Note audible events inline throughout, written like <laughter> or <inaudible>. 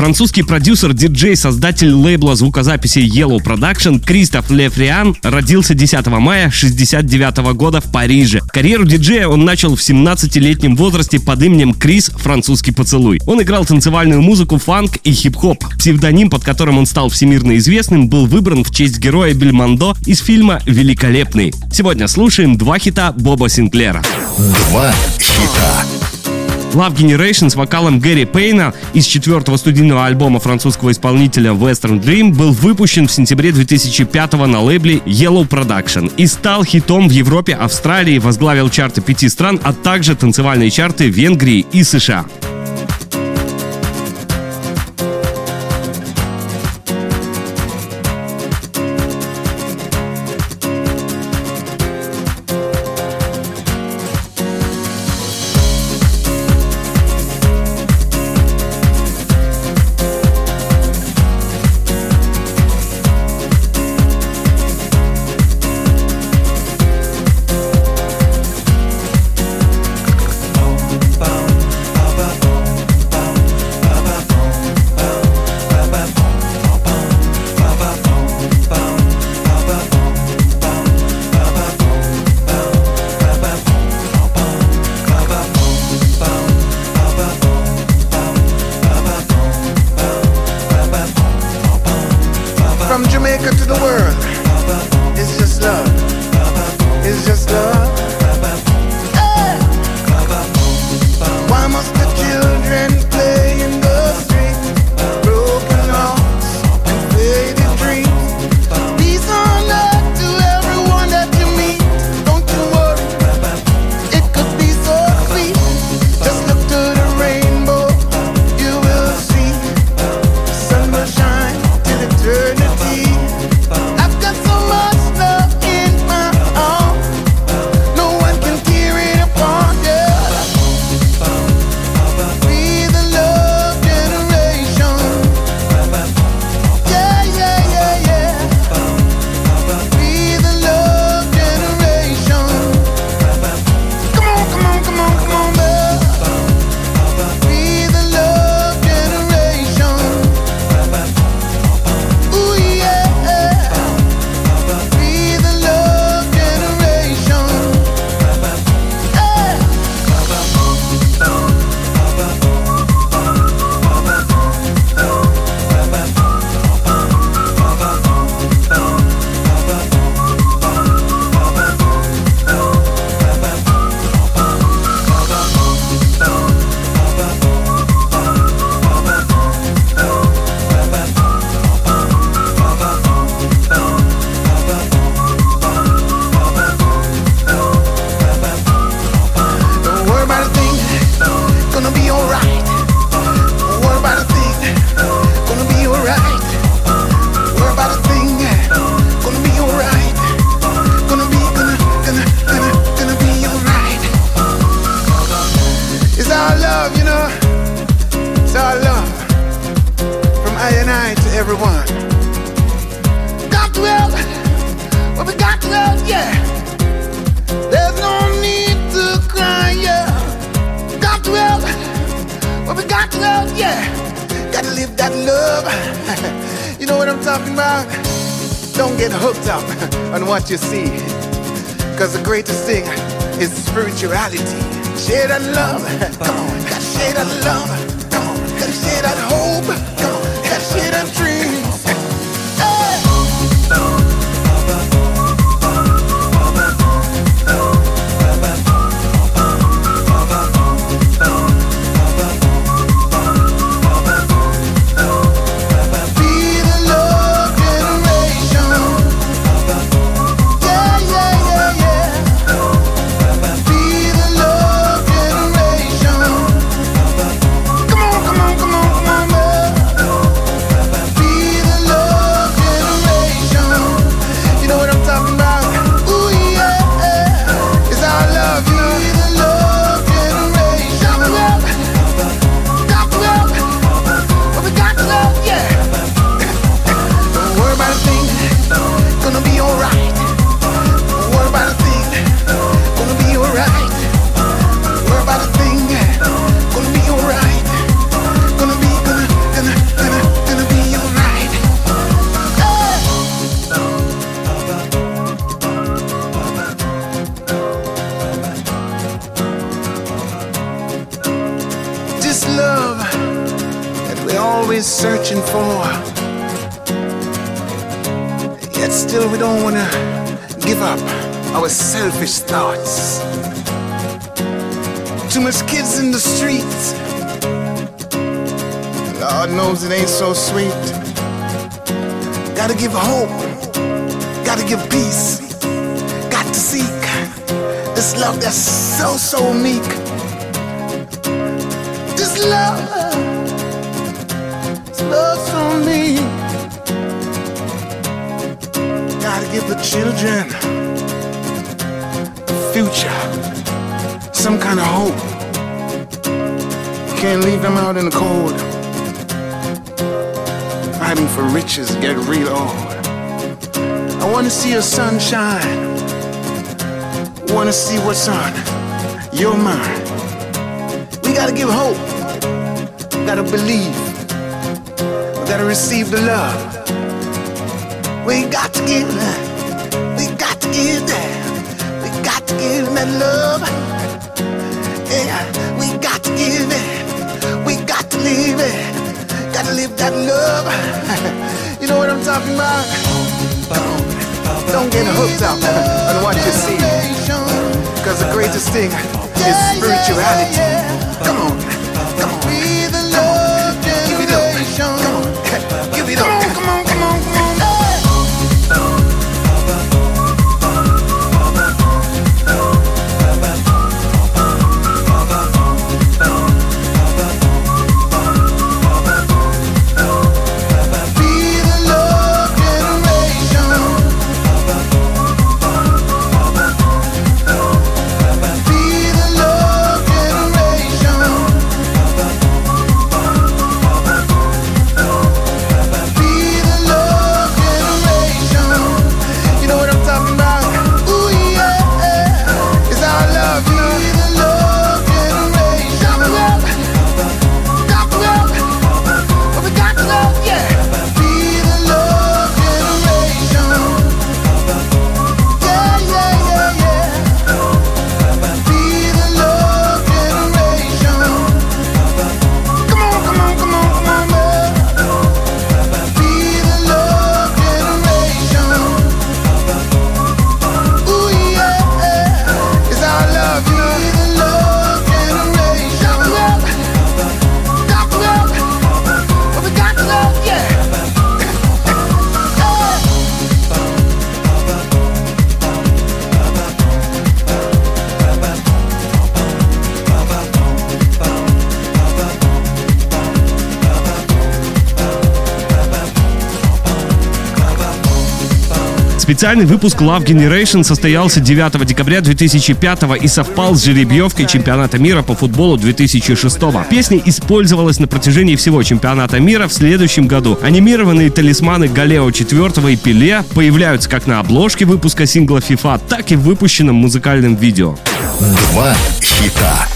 Французский продюсер, диджей, создатель лейбла звукозаписи Yellow Production Кристоф Лефриан родился 10 мая 69 года в Париже. Карьеру диджея он начал в 17-летнем возрасте под именем Крис Французский поцелуй. Он играл танцевальную музыку, фанк и хип-хоп. Псевдоним, под которым он стал всемирно известным, был выбран в честь героя Бельмондо из фильма «Великолепный». Сегодня слушаем два хита Боба Синклера. Два хита. Love Generation с вокалом Гэри Пейна из четвертого студийного альбома французского исполнителя Western Dream был выпущен в сентябре 2005 на лейбле Yellow Production и стал хитом в Европе, Австралии, возглавил чарты пяти стран, а также танцевальные чарты Венгрии и США. That love. <laughs> you know what I'm talking about? Don't get hooked up <laughs> on what you see. Cause the greatest thing is spirituality. Share that love. <laughs> Come on, share that love. Always searching for. Yet still we don't wanna give up our selfish thoughts. Too much kids in the streets. Lord knows it ain't so sweet. Gotta give hope. Gotta give peace. Got to seek this love that's so, so meek. This love, this love so me. Gotta give the children a future, some kind of hope. Can't leave them out in the cold. Fighting for riches get real old. I wanna see your sunshine. Wanna see what's on your mind. We gotta give hope. Gotta believe. We gotta receive the love. We got to give. We got to give that. We got to give that love. Yeah, we got to give it. We got to live it. Got to live that love. <laughs> you know what I'm talking about? Don't get hooked up on what you see. Cause the greatest thing is spirituality. Come on, Специальный выпуск Love Generation состоялся 9 декабря 2005 и совпал с жеребьевкой чемпионата мира по футболу 2006. Песня использовалась на протяжении всего чемпионата мира в следующем году. Анимированные талисманы Галео 4 и Пеле появляются как на обложке выпуска сингла FIFA, так и в выпущенном музыкальном видео. Два хита.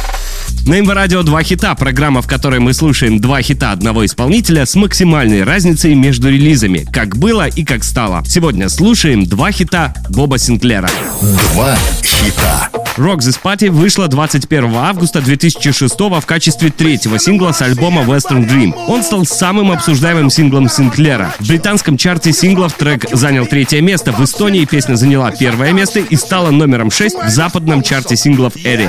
На МВ Радио два хита, программа, в которой мы слушаем два хита одного исполнителя с максимальной разницей между релизами, как было и как стало. Сегодня слушаем два хита Боба Синклера. Два хита. Rock This Party вышла 21 августа 2006 в качестве третьего сингла с альбома Western Dream. Он стал самым обсуждаемым синглом Синклера. В британском чарте синглов трек занял третье место, в Эстонии песня заняла первое место и стала номером 6 в западном чарте синглов Эри.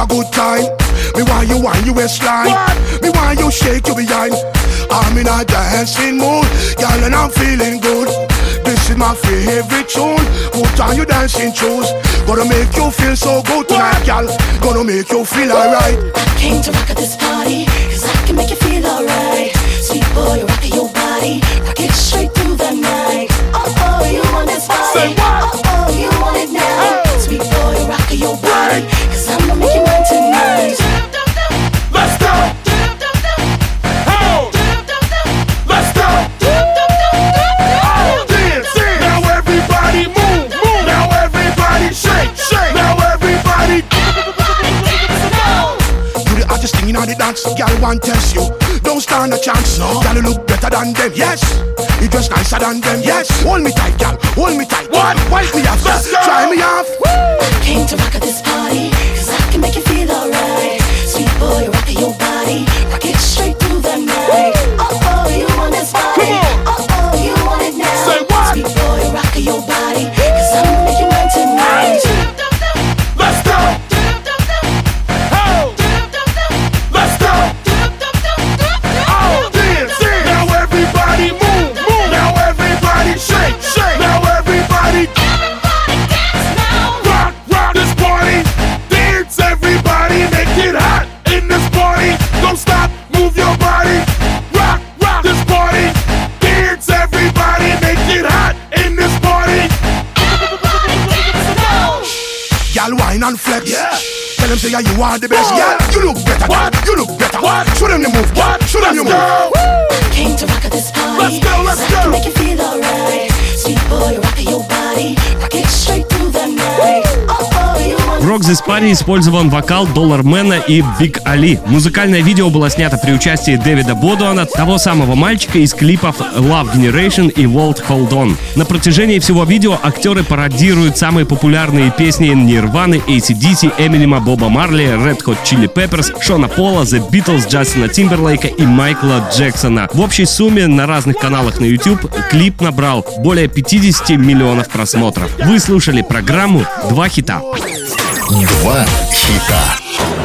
A good time. Me want you want you waistline. What? Me want you shake your behind. I'm in a dancing mood, girl, and I'm feeling good. This is my favorite tune. Put on your dancing shoes. Gonna make you feel so good tonight, girl. Gonna make you feel alright. I Came to rock at this party, cause I can make you feel alright. Sweet boy, rock your body, rock it straight through the night. Oh, oh, you want this body? Say what? Dance. Girl want test you. Don't stand a chance. No. Girl you look better than them. Yes. You dress nicer than them. Yes. Hold me tight, girl. Hold me tight. What? Wipe me off. Let's go. Try me off. Came to rock at this party, cause I can make you feel alright. And flex. Yeah. Tell them say yeah, you are the best. What? Yeah, you look better. What? You look better. What? Show them the move. What? Show them the Let's move. go. Came to rock at this party, Let's go, let's 'cause I go. can make you feel alright. Sweet boy, rock your body, Rock This Party использован вокал Доллармена и Биг Али. Музыкальное видео было снято при участии Дэвида Бодуана, того самого мальчика из клипов Love Generation и World Hold On. На протяжении всего видео актеры пародируют самые популярные песни Нирваны, ACDC, Эминема, Боба Марли, Red Hot Chili Peppers, Шона Пола, The Beatles, Джастина Тимберлейка и Майкла Джексона. В общей сумме на разных каналах на YouTube клип набрал более 50 миллионов просмотров. Вы слушали программу «Два хита». Два хита.